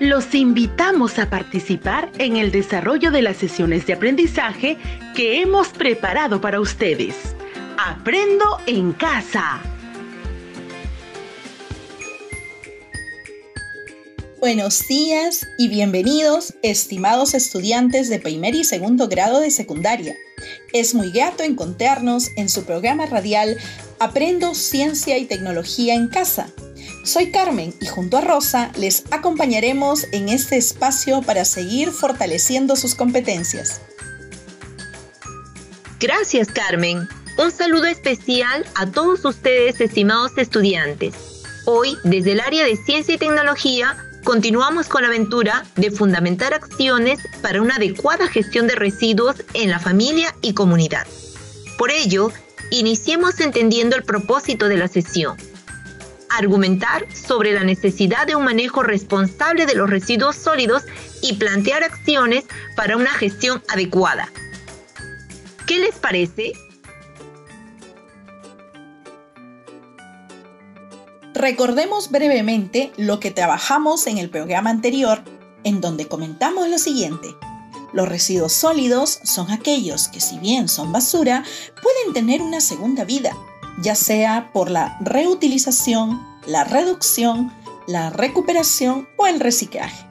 Los invitamos a participar en el desarrollo de las sesiones de aprendizaje que hemos preparado para ustedes. Aprendo en casa. Buenos días y bienvenidos, estimados estudiantes de primer y segundo grado de secundaria. Es muy grato encontrarnos en su programa radial Aprendo Ciencia y Tecnología en Casa. Soy Carmen y junto a Rosa les acompañaremos en este espacio para seguir fortaleciendo sus competencias. Gracias Carmen. Un saludo especial a todos ustedes, estimados estudiantes. Hoy, desde el área de Ciencia y Tecnología, continuamos con la aventura de fundamentar acciones para una adecuada gestión de residuos en la familia y comunidad. Por ello, iniciemos entendiendo el propósito de la sesión. Argumentar sobre la necesidad de un manejo responsable de los residuos sólidos y plantear acciones para una gestión adecuada. ¿Qué les parece? Recordemos brevemente lo que trabajamos en el programa anterior, en donde comentamos lo siguiente. Los residuos sólidos son aquellos que si bien son basura, pueden tener una segunda vida, ya sea por la reutilización, la reducción, la recuperación o el reciclaje.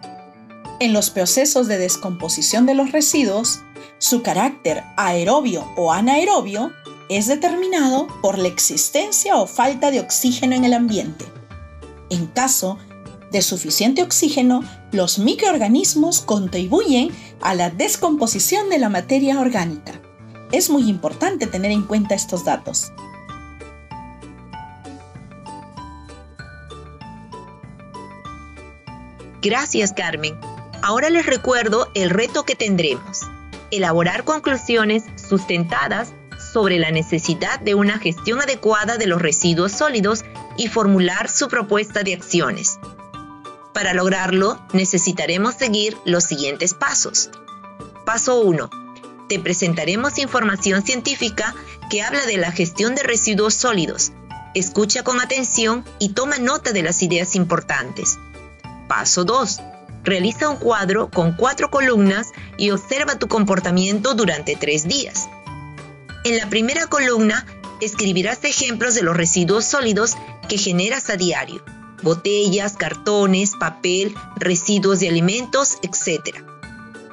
En los procesos de descomposición de los residuos, su carácter aerobio o anaerobio es determinado por la existencia o falta de oxígeno en el ambiente. En caso de suficiente oxígeno, los microorganismos contribuyen a la descomposición de la materia orgánica. Es muy importante tener en cuenta estos datos. Gracias, Carmen. Ahora les recuerdo el reto que tendremos. Elaborar conclusiones sustentadas sobre la necesidad de una gestión adecuada de los residuos sólidos y formular su propuesta de acciones. Para lograrlo, necesitaremos seguir los siguientes pasos. Paso 1. Te presentaremos información científica que habla de la gestión de residuos sólidos. Escucha con atención y toma nota de las ideas importantes. Paso 2. Realiza un cuadro con cuatro columnas y observa tu comportamiento durante tres días. En la primera columna escribirás ejemplos de los residuos sólidos que generas a diario. Botellas, cartones, papel, residuos de alimentos, etc.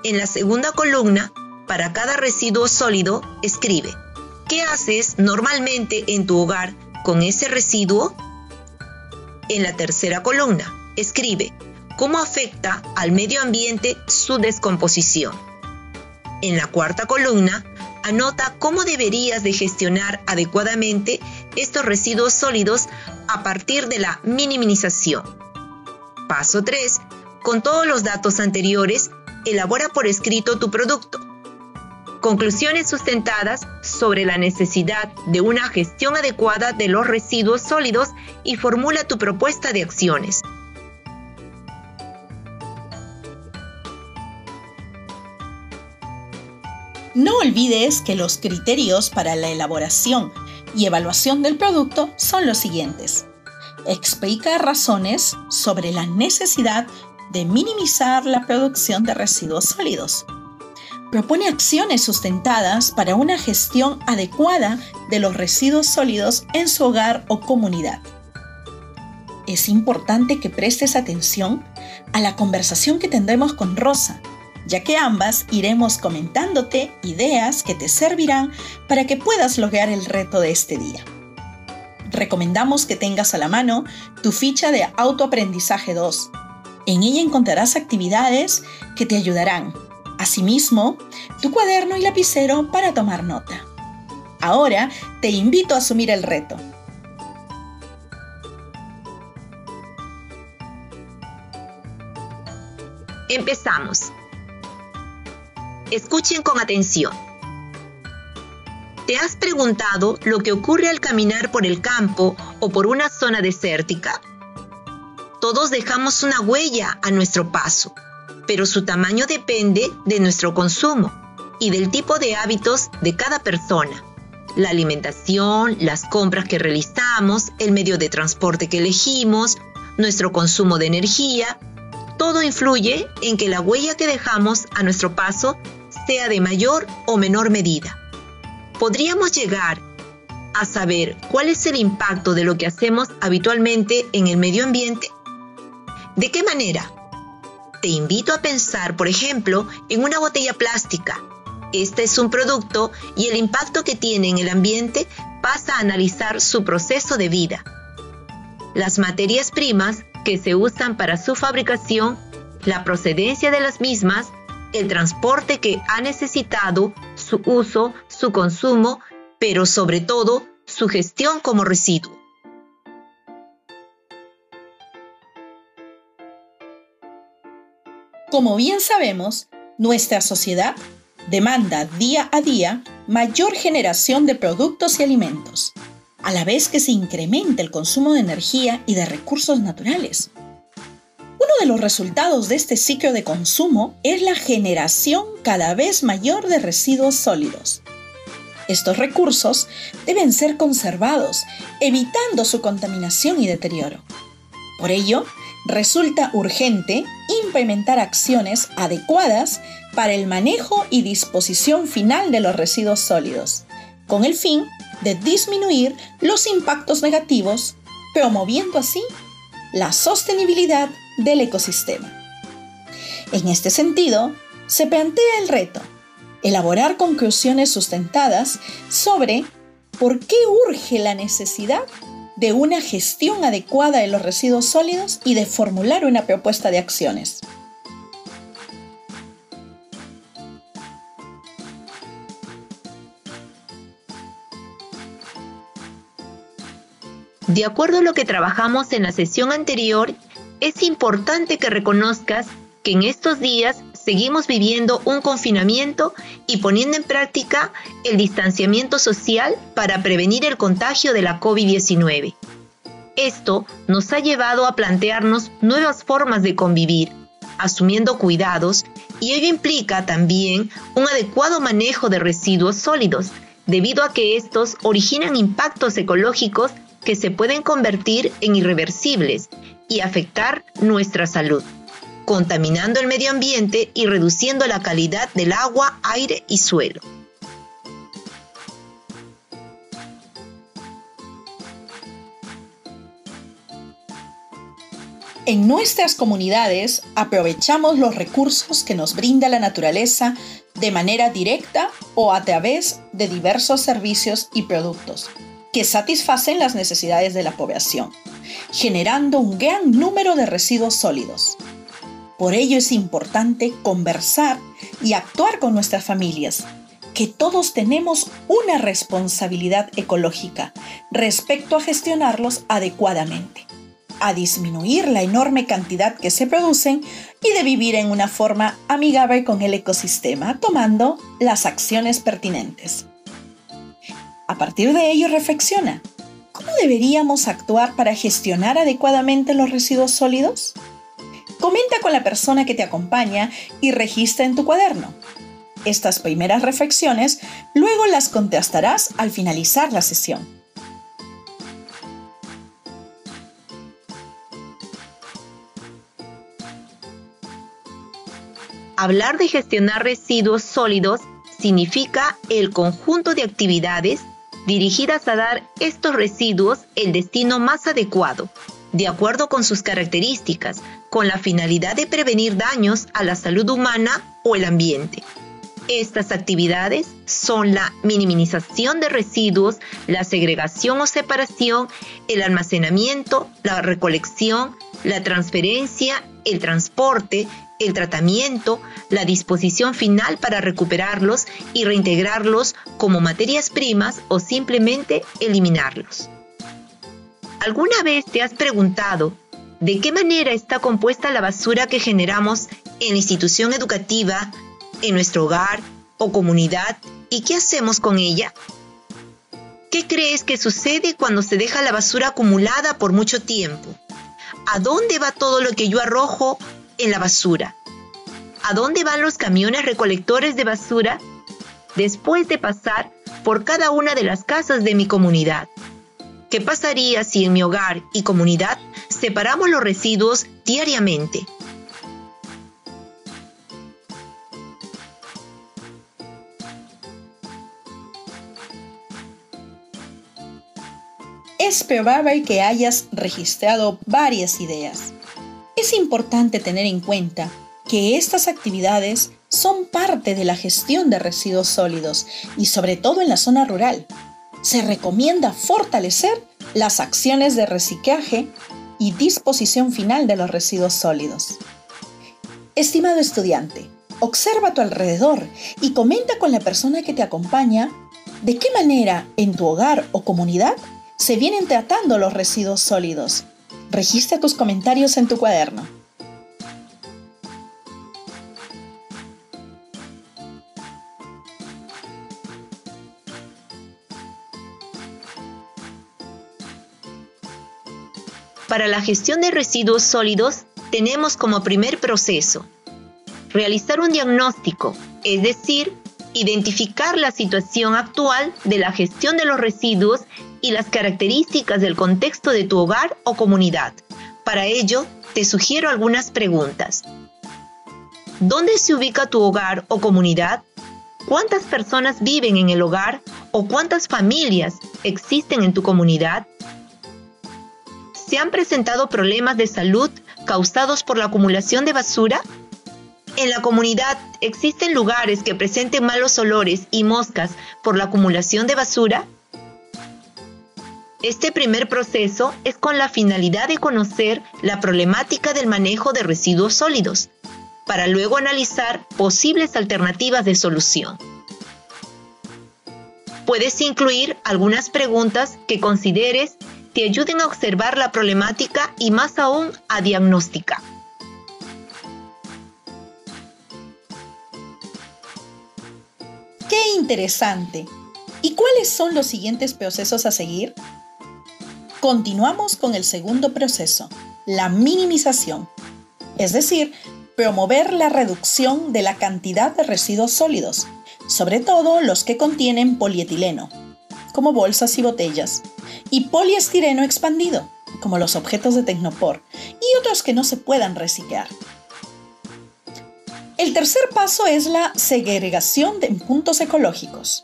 En la segunda columna, para cada residuo sólido, escribe, ¿qué haces normalmente en tu hogar con ese residuo? En la tercera columna, escribe, ¿cómo afecta al medio ambiente su descomposición? En la cuarta columna, anota cómo deberías de gestionar adecuadamente estos residuos sólidos a partir de la minimización. Paso 3. Con todos los datos anteriores, elabora por escrito tu producto. Conclusiones sustentadas sobre la necesidad de una gestión adecuada de los residuos sólidos y formula tu propuesta de acciones. No olvides que los criterios para la elaboración y evaluación del producto son los siguientes. Explica razones sobre la necesidad de minimizar la producción de residuos sólidos. Propone acciones sustentadas para una gestión adecuada de los residuos sólidos en su hogar o comunidad. Es importante que prestes atención a la conversación que tendremos con Rosa, ya que ambas iremos comentándote ideas que te servirán para que puedas lograr el reto de este día. Recomendamos que tengas a la mano tu ficha de autoaprendizaje 2. En ella encontrarás actividades que te ayudarán. Asimismo, tu cuaderno y lapicero para tomar nota. Ahora te invito a asumir el reto. Empezamos. Escuchen con atención. ¿Te has preguntado lo que ocurre al caminar por el campo o por una zona desértica? Todos dejamos una huella a nuestro paso, pero su tamaño depende de nuestro consumo y del tipo de hábitos de cada persona. La alimentación, las compras que realizamos, el medio de transporte que elegimos, nuestro consumo de energía, todo influye en que la huella que dejamos a nuestro paso sea de mayor o menor medida. Podríamos llegar a saber cuál es el impacto de lo que hacemos habitualmente en el medio ambiente. ¿De qué manera? Te invito a pensar, por ejemplo, en una botella plástica. Este es un producto y el impacto que tiene en el ambiente pasa a analizar su proceso de vida. Las materias primas que se usan para su fabricación, la procedencia de las mismas, el transporte que ha necesitado, su uso, su consumo, pero sobre todo su gestión como residuo. Como bien sabemos, nuestra sociedad demanda día a día mayor generación de productos y alimentos, a la vez que se incrementa el consumo de energía y de recursos naturales. De los resultados de este ciclo de consumo es la generación cada vez mayor de residuos sólidos. Estos recursos deben ser conservados, evitando su contaminación y deterioro. Por ello, resulta urgente implementar acciones adecuadas para el manejo y disposición final de los residuos sólidos, con el fin de disminuir los impactos negativos, promoviendo así la sostenibilidad del ecosistema. En este sentido, se plantea el reto, elaborar conclusiones sustentadas sobre por qué urge la necesidad de una gestión adecuada de los residuos sólidos y de formular una propuesta de acciones. De acuerdo a lo que trabajamos en la sesión anterior, es importante que reconozcas que en estos días seguimos viviendo un confinamiento y poniendo en práctica el distanciamiento social para prevenir el contagio de la COVID-19. Esto nos ha llevado a plantearnos nuevas formas de convivir, asumiendo cuidados, y ello implica también un adecuado manejo de residuos sólidos, debido a que estos originan impactos ecológicos que se pueden convertir en irreversibles y afectar nuestra salud, contaminando el medio ambiente y reduciendo la calidad del agua, aire y suelo. En nuestras comunidades aprovechamos los recursos que nos brinda la naturaleza de manera directa o a través de diversos servicios y productos que satisfacen las necesidades de la población, generando un gran número de residuos sólidos. Por ello es importante conversar y actuar con nuestras familias, que todos tenemos una responsabilidad ecológica respecto a gestionarlos adecuadamente, a disminuir la enorme cantidad que se producen y de vivir en una forma amigable con el ecosistema, tomando las acciones pertinentes. A partir de ello, reflexiona. ¿Cómo deberíamos actuar para gestionar adecuadamente los residuos sólidos? Comenta con la persona que te acompaña y registra en tu cuaderno. Estas primeras reflexiones luego las contestarás al finalizar la sesión. Hablar de gestionar residuos sólidos significa el conjunto de actividades dirigidas a dar estos residuos el destino más adecuado, de acuerdo con sus características, con la finalidad de prevenir daños a la salud humana o el ambiente. Estas actividades son la minimización de residuos, la segregación o separación, el almacenamiento, la recolección, la transferencia, el transporte, el tratamiento, la disposición final para recuperarlos y reintegrarlos como materias primas o simplemente eliminarlos. ¿Alguna vez te has preguntado de qué manera está compuesta la basura que generamos en la institución educativa, en nuestro hogar o comunidad y qué hacemos con ella? ¿Qué crees que sucede cuando se deja la basura acumulada por mucho tiempo? ¿A dónde va todo lo que yo arrojo en la basura. ¿A dónde van los camiones recolectores de basura después de pasar por cada una de las casas de mi comunidad? ¿Qué pasaría si en mi hogar y comunidad separamos los residuos diariamente. Es probable que hayas registrado varias ideas. Es importante tener en cuenta que estas actividades son parte de la gestión de residuos sólidos y sobre todo en la zona rural. Se recomienda fortalecer las acciones de reciclaje y disposición final de los residuos sólidos. Estimado estudiante, observa a tu alrededor y comenta con la persona que te acompaña de qué manera en tu hogar o comunidad se vienen tratando los residuos sólidos. Registra tus comentarios en tu cuaderno. Para la gestión de residuos sólidos tenemos como primer proceso realizar un diagnóstico, es decir, identificar la situación actual de la gestión de los residuos y las características del contexto de tu hogar o comunidad. Para ello, te sugiero algunas preguntas. ¿Dónde se ubica tu hogar o comunidad? ¿Cuántas personas viven en el hogar o cuántas familias existen en tu comunidad? ¿Se han presentado problemas de salud causados por la acumulación de basura? En la comunidad existen lugares que presenten malos olores y moscas por la acumulación de basura. Este primer proceso es con la finalidad de conocer la problemática del manejo de residuos sólidos, para luego analizar posibles alternativas de solución. Puedes incluir algunas preguntas que consideres te ayuden a observar la problemática y más aún a diagnosticar. ¡Qué interesante! ¿Y cuáles son los siguientes procesos a seguir? Continuamos con el segundo proceso, la minimización, es decir, promover la reducción de la cantidad de residuos sólidos, sobre todo los que contienen polietileno, como bolsas y botellas, y poliestireno expandido, como los objetos de Tecnopor, y otros que no se puedan reciclar. El tercer paso es la segregación en puntos ecológicos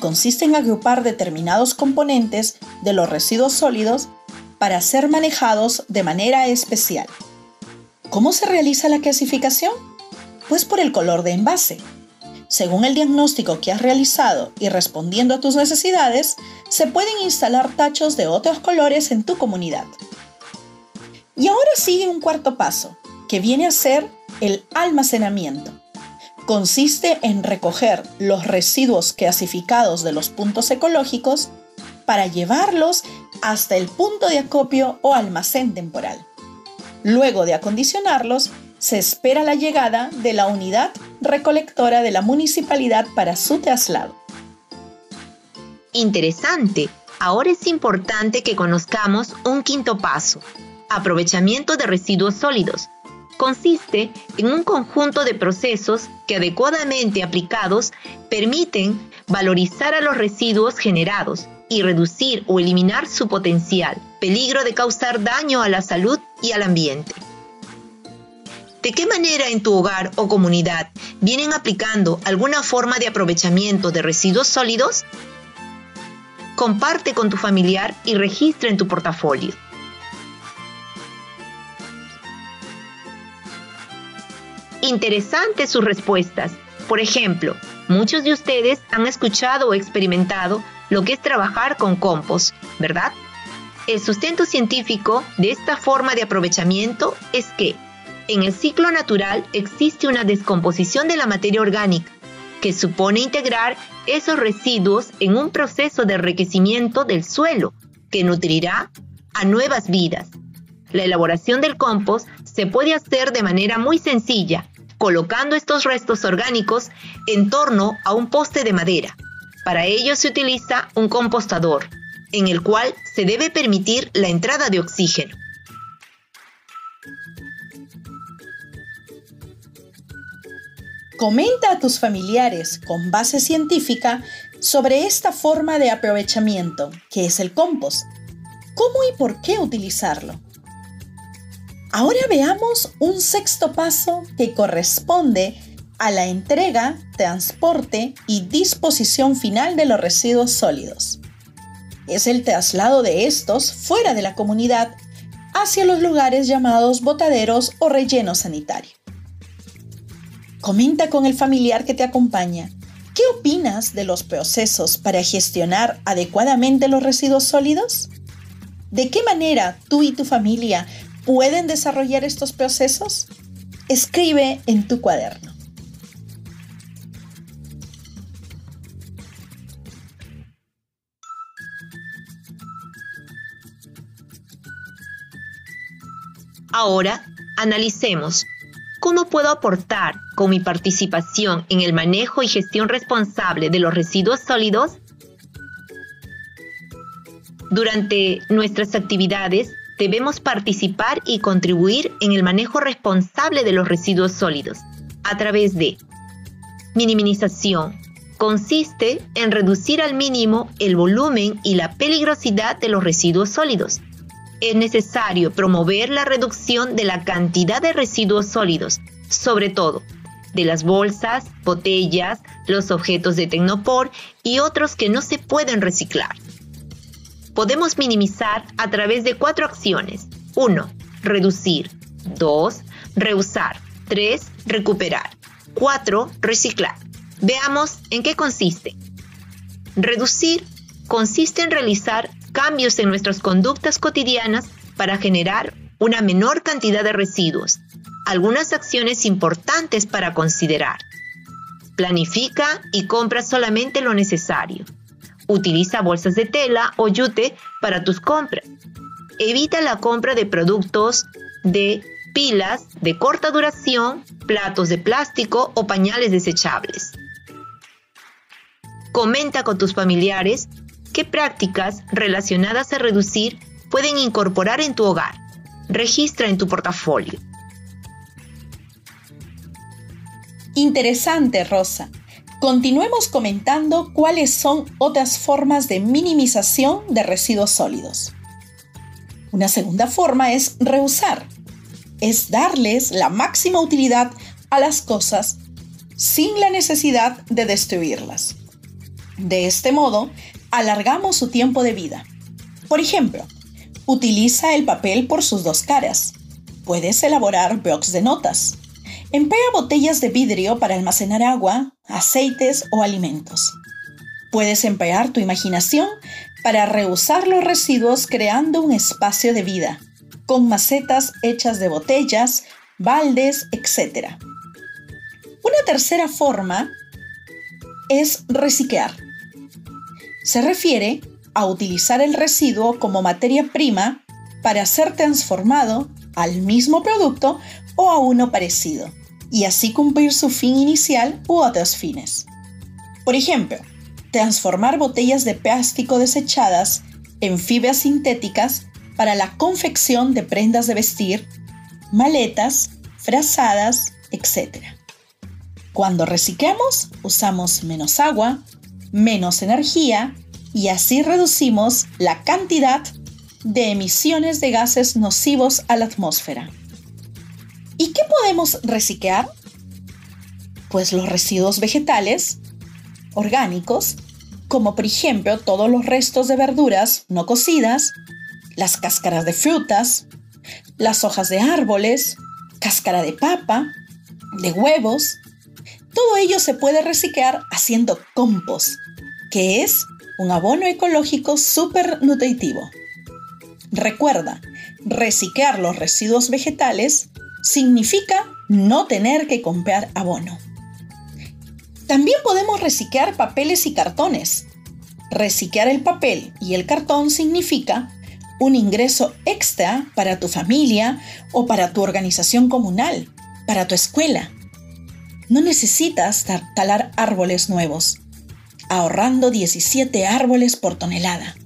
consiste en agrupar determinados componentes de los residuos sólidos para ser manejados de manera especial. ¿Cómo se realiza la clasificación? Pues por el color de envase. Según el diagnóstico que has realizado y respondiendo a tus necesidades, se pueden instalar tachos de otros colores en tu comunidad. Y ahora sigue un cuarto paso, que viene a ser el almacenamiento. Consiste en recoger los residuos clasificados de los puntos ecológicos para llevarlos hasta el punto de acopio o almacén temporal. Luego de acondicionarlos, se espera la llegada de la unidad recolectora de la municipalidad para su traslado. Interesante. Ahora es importante que conozcamos un quinto paso, aprovechamiento de residuos sólidos. Consiste en un conjunto de procesos que adecuadamente aplicados permiten valorizar a los residuos generados y reducir o eliminar su potencial peligro de causar daño a la salud y al ambiente. ¿De qué manera en tu hogar o comunidad vienen aplicando alguna forma de aprovechamiento de residuos sólidos? Comparte con tu familiar y registra en tu portafolio. Interesantes sus respuestas. Por ejemplo, muchos de ustedes han escuchado o experimentado lo que es trabajar con compost, ¿verdad? El sustento científico de esta forma de aprovechamiento es que en el ciclo natural existe una descomposición de la materia orgánica, que supone integrar esos residuos en un proceso de enriquecimiento del suelo, que nutrirá a nuevas vidas. La elaboración del compost se puede hacer de manera muy sencilla, colocando estos restos orgánicos en torno a un poste de madera. Para ello se utiliza un compostador, en el cual se debe permitir la entrada de oxígeno. Comenta a tus familiares con base científica sobre esta forma de aprovechamiento, que es el compost. ¿Cómo y por qué utilizarlo? Ahora veamos un sexto paso que corresponde a la entrega, transporte y disposición final de los residuos sólidos. Es el traslado de estos fuera de la comunidad hacia los lugares llamados botaderos o relleno sanitario. Comenta con el familiar que te acompaña. ¿Qué opinas de los procesos para gestionar adecuadamente los residuos sólidos? ¿De qué manera tú y tu familia pueden desarrollar estos procesos? Escribe en tu cuaderno. Ahora, analicemos cómo puedo aportar con mi participación en el manejo y gestión responsable de los residuos sólidos. Durante nuestras actividades debemos participar y contribuir en el manejo responsable de los residuos sólidos a través de minimización. Consiste en reducir al mínimo el volumen y la peligrosidad de los residuos sólidos es necesario promover la reducción de la cantidad de residuos sólidos, sobre todo de las bolsas, botellas, los objetos de Tecnopor y otros que no se pueden reciclar. Podemos minimizar a través de cuatro acciones. 1. Reducir. 2. Reusar. 3. Recuperar. 4. Reciclar. Veamos en qué consiste. Reducir consiste en realizar cambios en nuestras conductas cotidianas para generar una menor cantidad de residuos. Algunas acciones importantes para considerar. Planifica y compra solamente lo necesario. Utiliza bolsas de tela o yute para tus compras. Evita la compra de productos de pilas de corta duración, platos de plástico o pañales desechables. Comenta con tus familiares ¿Qué prácticas relacionadas a reducir pueden incorporar en tu hogar? Registra en tu portafolio. Interesante, Rosa. Continuemos comentando cuáles son otras formas de minimización de residuos sólidos. Una segunda forma es reusar. Es darles la máxima utilidad a las cosas sin la necesidad de destruirlas. De este modo, alargamos su tiempo de vida. Por ejemplo, utiliza el papel por sus dos caras. Puedes elaborar blocs de notas. Emplea botellas de vidrio para almacenar agua, aceites o alimentos. Puedes emplear tu imaginación para reusar los residuos creando un espacio de vida, con macetas hechas de botellas, baldes, etc. Una tercera forma es reciclar se refiere a utilizar el residuo como materia prima para ser transformado al mismo producto o a uno parecido, y así cumplir su fin inicial u otros fines. Por ejemplo, transformar botellas de plástico desechadas en fibras sintéticas para la confección de prendas de vestir, maletas, frazadas, etc. Cuando reciclamos, usamos menos agua, menos energía y así reducimos la cantidad de emisiones de gases nocivos a la atmósfera. ¿Y qué podemos reciclar? Pues los residuos vegetales, orgánicos, como por ejemplo todos los restos de verduras no cocidas, las cáscaras de frutas, las hojas de árboles, cáscara de papa, de huevos, todo ello se puede reciclar haciendo compost, que es un abono ecológico súper nutritivo. Recuerda, reciclar los residuos vegetales significa no tener que comprar abono. También podemos reciclar papeles y cartones. Reciclar el papel y el cartón significa un ingreso extra para tu familia o para tu organización comunal, para tu escuela no necesitas talar árboles nuevos, ahorrando 17 árboles por tonelada.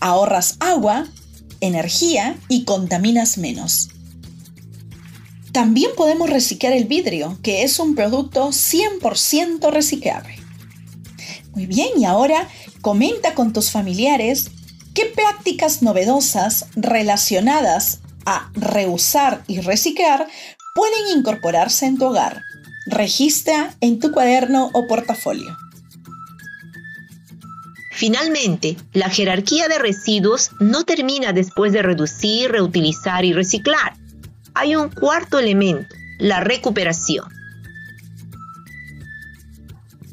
Ahorras agua, energía y contaminas menos. También podemos reciclar el vidrio, que es un producto 100% reciclable. Muy bien, y ahora comenta con tus familiares qué prácticas novedosas relacionadas a reusar y reciclar pueden incorporarse en tu hogar. Registra en tu cuaderno o portafolio. Finalmente, la jerarquía de residuos no termina después de reducir, reutilizar y reciclar. Hay un cuarto elemento, la recuperación.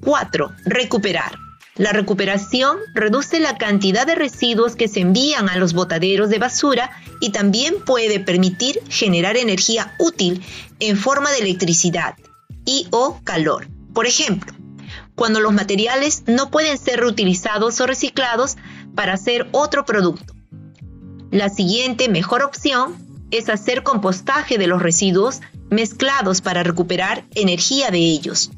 4. Recuperar. La recuperación reduce la cantidad de residuos que se envían a los botaderos de basura y también puede permitir generar energía útil en forma de electricidad y o calor. Por ejemplo, cuando los materiales no pueden ser reutilizados o reciclados para hacer otro producto. La siguiente mejor opción es hacer compostaje de los residuos mezclados para recuperar energía de ellos.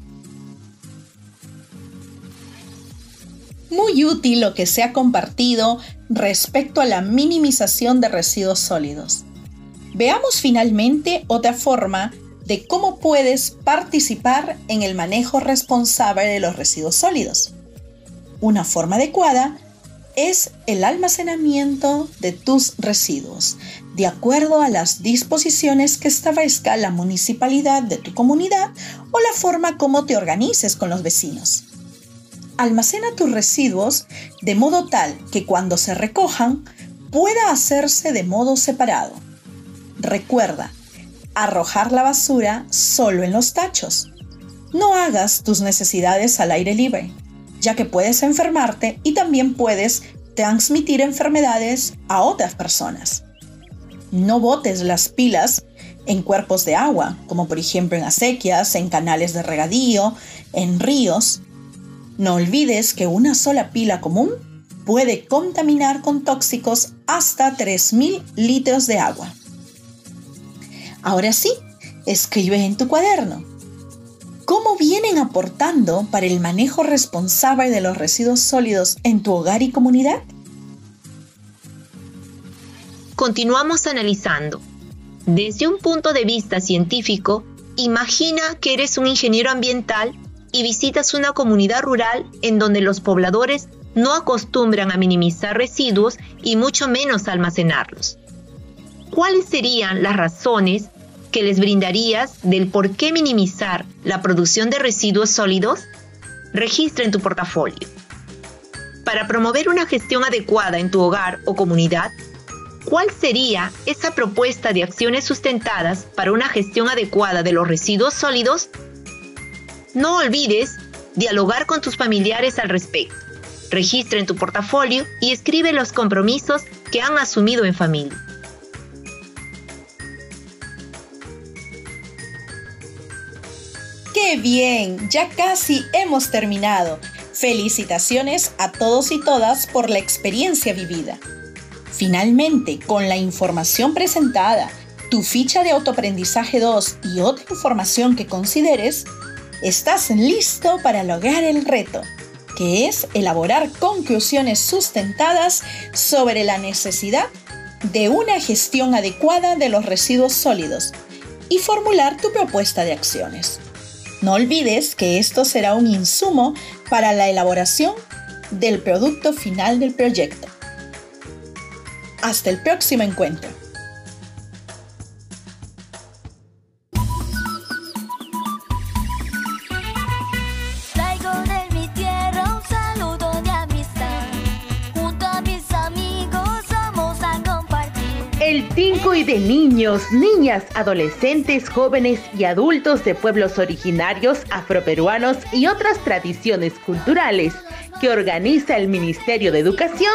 Muy útil lo que se ha compartido respecto a la minimización de residuos sólidos. Veamos finalmente otra forma de cómo puedes participar en el manejo responsable de los residuos sólidos. Una forma adecuada es el almacenamiento de tus residuos, de acuerdo a las disposiciones que establezca la municipalidad de tu comunidad o la forma como te organices con los vecinos. Almacena tus residuos de modo tal que cuando se recojan pueda hacerse de modo separado. Recuerda, arrojar la basura solo en los tachos. No hagas tus necesidades al aire libre, ya que puedes enfermarte y también puedes transmitir enfermedades a otras personas. No botes las pilas en cuerpos de agua, como por ejemplo en acequias, en canales de regadío, en ríos. No olvides que una sola pila común puede contaminar con tóxicos hasta 3.000 litros de agua. Ahora sí, escribe en tu cuaderno. ¿Cómo vienen aportando para el manejo responsable de los residuos sólidos en tu hogar y comunidad? Continuamos analizando. Desde un punto de vista científico, imagina que eres un ingeniero ambiental y visitas una comunidad rural en donde los pobladores no acostumbran a minimizar residuos y mucho menos almacenarlos. ¿Cuáles serían las razones que les brindarías del por qué minimizar la producción de residuos sólidos? Registra en tu portafolio. Para promover una gestión adecuada en tu hogar o comunidad, ¿cuál sería esa propuesta de acciones sustentadas para una gestión adecuada de los residuos sólidos? No olvides dialogar con tus familiares al respecto. Registra en tu portafolio y escribe los compromisos que han asumido en familia. ¡Qué bien! Ya casi hemos terminado. Felicitaciones a todos y todas por la experiencia vivida. Finalmente, con la información presentada, tu ficha de autoaprendizaje 2 y otra información que consideres, estás listo para lograr el reto, que es elaborar conclusiones sustentadas sobre la necesidad de una gestión adecuada de los residuos sólidos y formular tu propuesta de acciones. No olvides que esto será un insumo para la elaboración del producto final del proyecto. Hasta el próximo encuentro. Y de niños, niñas, adolescentes, jóvenes y adultos de pueblos originarios, afroperuanos y otras tradiciones culturales que organiza el Ministerio de Educación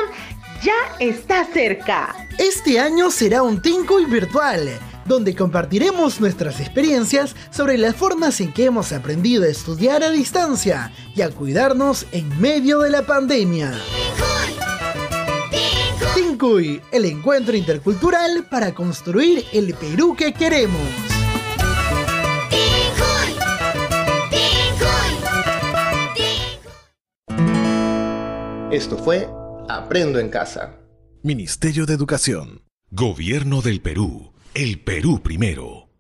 ya está cerca. Este año será un Tinkuy virtual, donde compartiremos nuestras experiencias sobre las formas en que hemos aprendido a estudiar a distancia y a cuidarnos en medio de la pandemia el encuentro intercultural para construir el Perú que queremos. Esto fue Aprendo en Casa. Ministerio de Educación. Gobierno del Perú. El Perú primero.